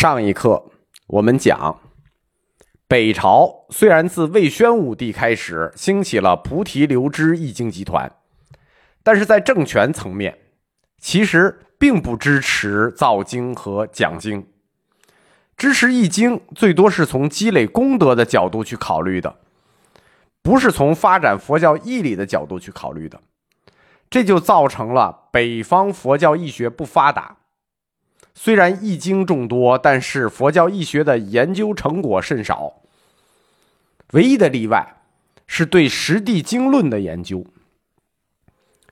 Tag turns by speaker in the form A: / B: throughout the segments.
A: 上一课我们讲，北朝虽然自魏宣武帝开始兴起了菩提流支易经集团，但是在政权层面，其实并不支持造经和讲经。支持易经最多是从积累功德的角度去考虑的，不是从发展佛教义理的角度去考虑的，这就造成了北方佛教义学不发达。虽然易经众多，但是佛教易学的研究成果甚少。唯一的例外是对实地经论的研究。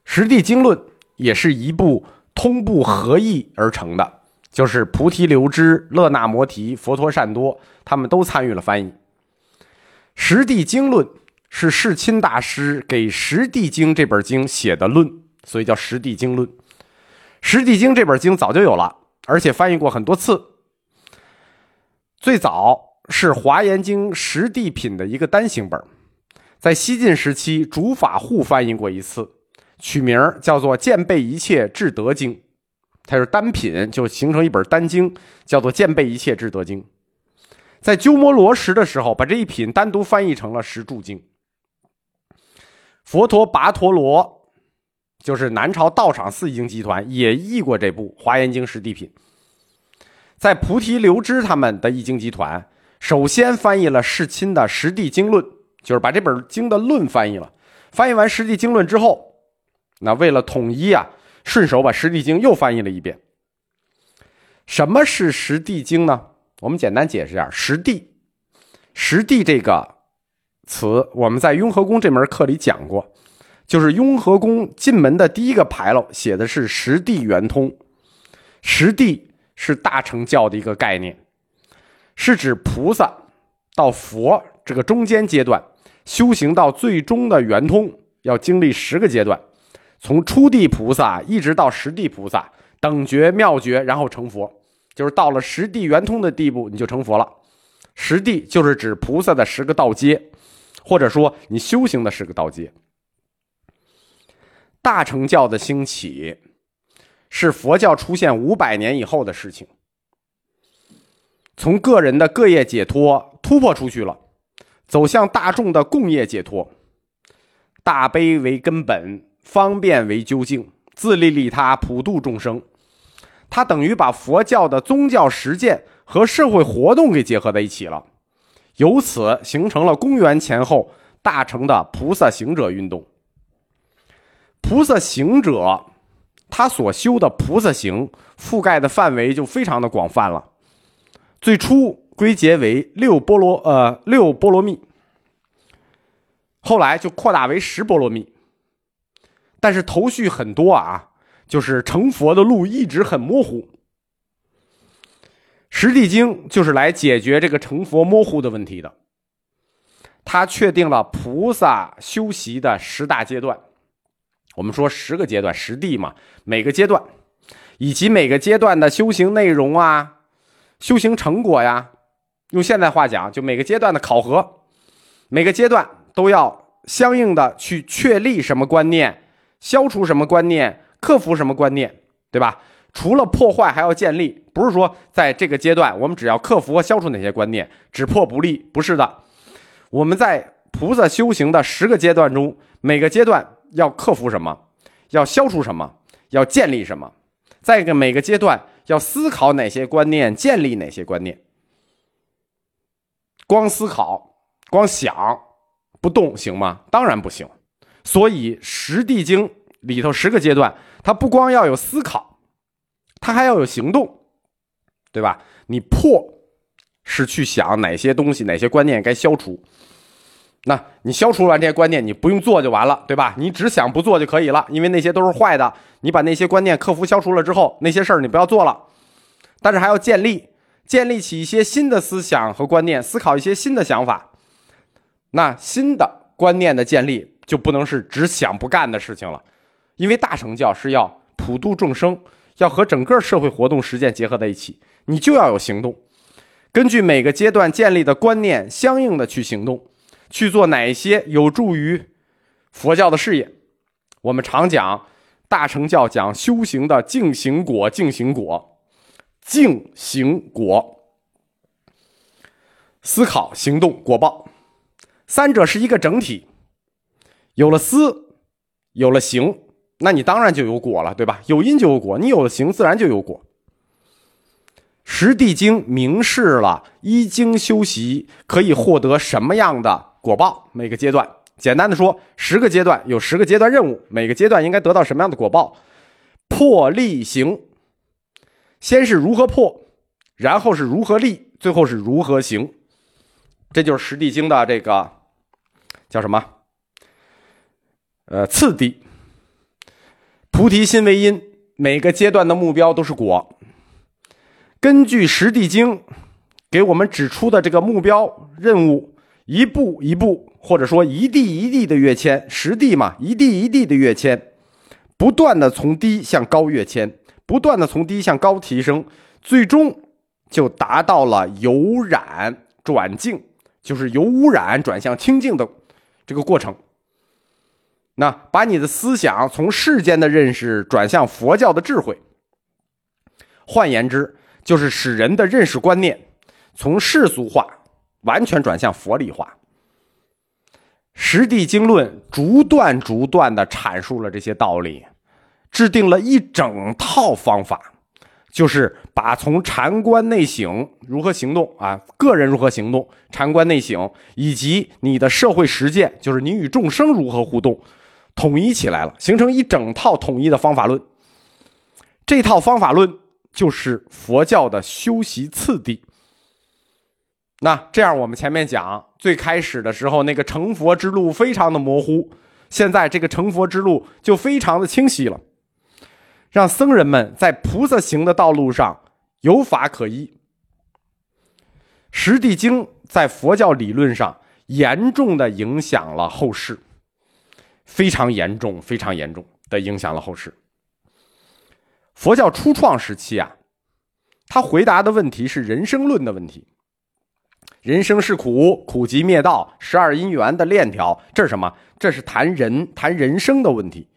A: 实地经论也是一部通部合译而成的，就是菩提流支、勒那摩提、佛陀善多，他们都参与了翻译。实地经论是世亲大师给《实地经》这本经写的论，所以叫实地经论。《实地经》这本经早就有了。而且翻译过很多次。最早是《华严经·实地品》的一个单行本，在西晋时期，竺法护翻译过一次，取名叫做《见备一切智德经》，它是单品，就形成一本单经，叫做《见备一切智德经》。在鸠摩罗什的时候，把这一品单独翻译成了《十住经》。佛陀跋陀罗。就是南朝道场四经集团也译过这部《华严经实地品》，在菩提流支他们的译经集团，首先翻译了世亲的《实地经论》，就是把这本经的论翻译了。翻译完《实地经论》之后，那为了统一啊，顺手把《实地经》又翻译了一遍。什么是《实地经》呢？我们简单解释一下，“实地”“实地”这个词，我们在雍和宫这门课里讲过。就是雍和宫进门的第一个牌楼写的是“实地圆通”，实地是大乘教的一个概念，是指菩萨到佛这个中间阶段修行到最终的圆通，要经历十个阶段，从初地菩萨一直到实地菩萨等觉妙觉，然后成佛，就是到了实地圆通的地步，你就成佛了。实地就是指菩萨的十个道阶，或者说你修行的十个道阶。大乘教的兴起，是佛教出现五百年以后的事情。从个人的个业解脱突破出去了，走向大众的共业解脱。大悲为根本，方便为究竟，自利利他，普度众生。它等于把佛教的宗教实践和社会活动给结合在一起了，由此形成了公元前后大乘的菩萨行者运动。菩萨行者，他所修的菩萨行覆盖的范围就非常的广泛了。最初归结为六波罗，呃，六波罗蜜，后来就扩大为十波罗蜜。但是头绪很多啊，就是成佛的路一直很模糊。十地经就是来解决这个成佛模糊的问题的。他确定了菩萨修习的十大阶段。我们说十个阶段，十地嘛，每个阶段，以及每个阶段的修行内容啊，修行成果呀，用现代话讲，就每个阶段的考核，每个阶段都要相应的去确立什么观念，消除什么观念，克服什么观念，对吧？除了破坏，还要建立，不是说在这个阶段我们只要克服和消除哪些观念，只破不立，不是的。我们在菩萨修行的十个阶段中，每个阶段。要克服什么？要消除什么？要建立什么？再一个，每个阶段要思考哪些观念，建立哪些观念？光思考、光想不动行吗？当然不行。所以《十地经》里头十个阶段，它不光要有思考，它还要有行动，对吧？你破是去想哪些东西、哪些观念该消除。那你消除完这些观念，你不用做就完了，对吧？你只想不做就可以了，因为那些都是坏的。你把那些观念克服、消除了之后，那些事儿你不要做了。但是还要建立、建立起一些新的思想和观念，思考一些新的想法。那新的观念的建立就不能是只想不干的事情了，因为大乘教是要普度众生，要和整个社会活动实践结合在一起，你就要有行动，根据每个阶段建立的观念，相应的去行动。去做哪些有助于佛教的事业？我们常讲大乘教讲修行的净行果，净行果，净行果思考、行动、果报，三者是一个整体。有了思，有了行，那你当然就有果了，对吧？有因就有果，你有了行，自然就有果。十地经明示了一经修习可以获得什么样的果报，每个阶段。简单的说，十个阶段有十个阶段任务，每个阶段应该得到什么样的果报？破立行，先是如何破，然后是如何立，最后是如何行。这就是十地经的这个叫什么？呃，次第。菩提心为因，每个阶段的目标都是果。根据十地经给我们指出的这个目标任务，一步一步，或者说一地一地的跃迁，实地嘛，一地一地的跃迁，不断的从低向高跃迁，不断的从低向高提升，最终就达到了由染转净，就是由污染转向清净的这个过程。那把你的思想从世间的认识转向佛教的智慧，换言之，就是使人的认识观念从世俗化完全转向佛理化。十地经论逐段逐段的阐述了这些道理，制定了一整套方法，就是把从禅观内省如何行动啊，个人如何行动，禅观内省以及你的社会实践，就是你与众生如何互动。统一起来了，形成一整套统一的方法论。这套方法论就是佛教的修习次第。那这样，我们前面讲最开始的时候，那个成佛之路非常的模糊，现在这个成佛之路就非常的清晰了，让僧人们在菩萨行的道路上有法可依。十地经在佛教理论上严重的影响了后世。非常严重，非常严重的影响了后世。佛教初创时期啊，他回答的问题是人生论的问题。人生是苦，苦集灭道，十二因缘的链条，这是什么？这是谈人、谈人生的问题。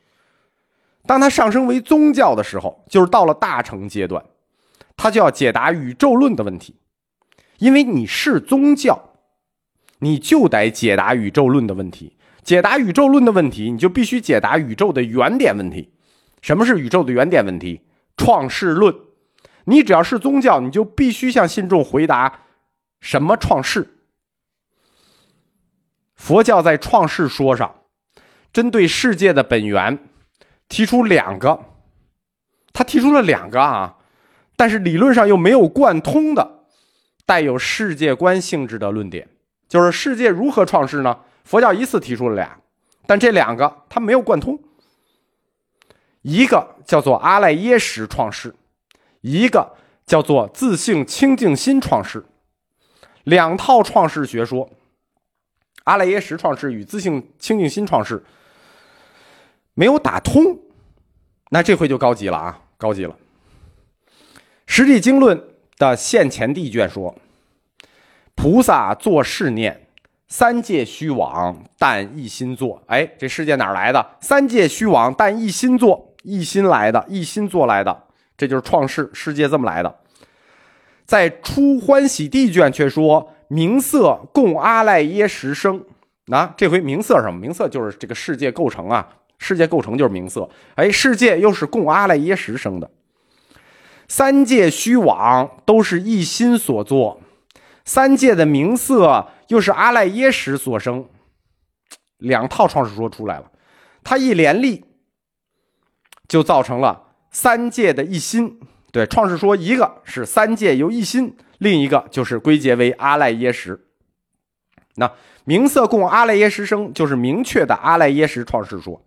A: 当他上升为宗教的时候，就是到了大成阶段，他就要解答宇宙论的问题。因为你是宗教，你就得解答宇宙论的问题。解答宇宙论的问题，你就必须解答宇宙的原点问题。什么是宇宙的原点问题？创世论。你只要是宗教，你就必须向信众回答什么创世。佛教在创世说上，针对世界的本源提出两个，他提出了两个啊，但是理论上又没有贯通的，带有世界观性质的论点，就是世界如何创世呢？佛教一次提出了俩，但这两个它没有贯通。一个叫做阿赖耶识创世，一个叫做自性清净心创世，两套创世学说。阿赖耶识创世与自性清净心创世没有打通，那这回就高级了啊，高级了。实地经论的现前地卷说，菩萨作是念。三界虚妄，但一心作。哎，这世界哪来的？三界虚妄，但一心作，一心来的，一心做来的，这就是创世世界这么来的。在出欢喜地卷却说，名色供阿赖耶识生。啊，这回名色什么？名色就是这个世界构成啊，世界构成就是名色。哎，世界又是供阿赖耶识生的。三界虚妄都是一心所作，三界的名色。又是阿赖耶识所生，两套创世说出来了，它一连立，就造成了三界的一心。对，创世说一个是三界由一心，另一个就是归结为阿赖耶识。那名色供阿赖耶识生，就是明确的阿赖耶识创世说。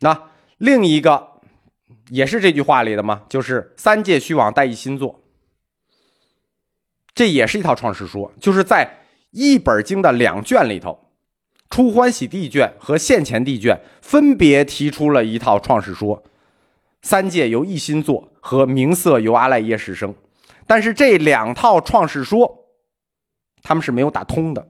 A: 那另一个也是这句话里的吗？就是三界虚妄带一心作。这也是一套创世说，就是在一本经的两卷里头，出欢喜地卷和现前地卷分别提出了一套创世说，三界由一心作和名色由阿赖耶识生，但是这两套创世说，他们是没有打通的。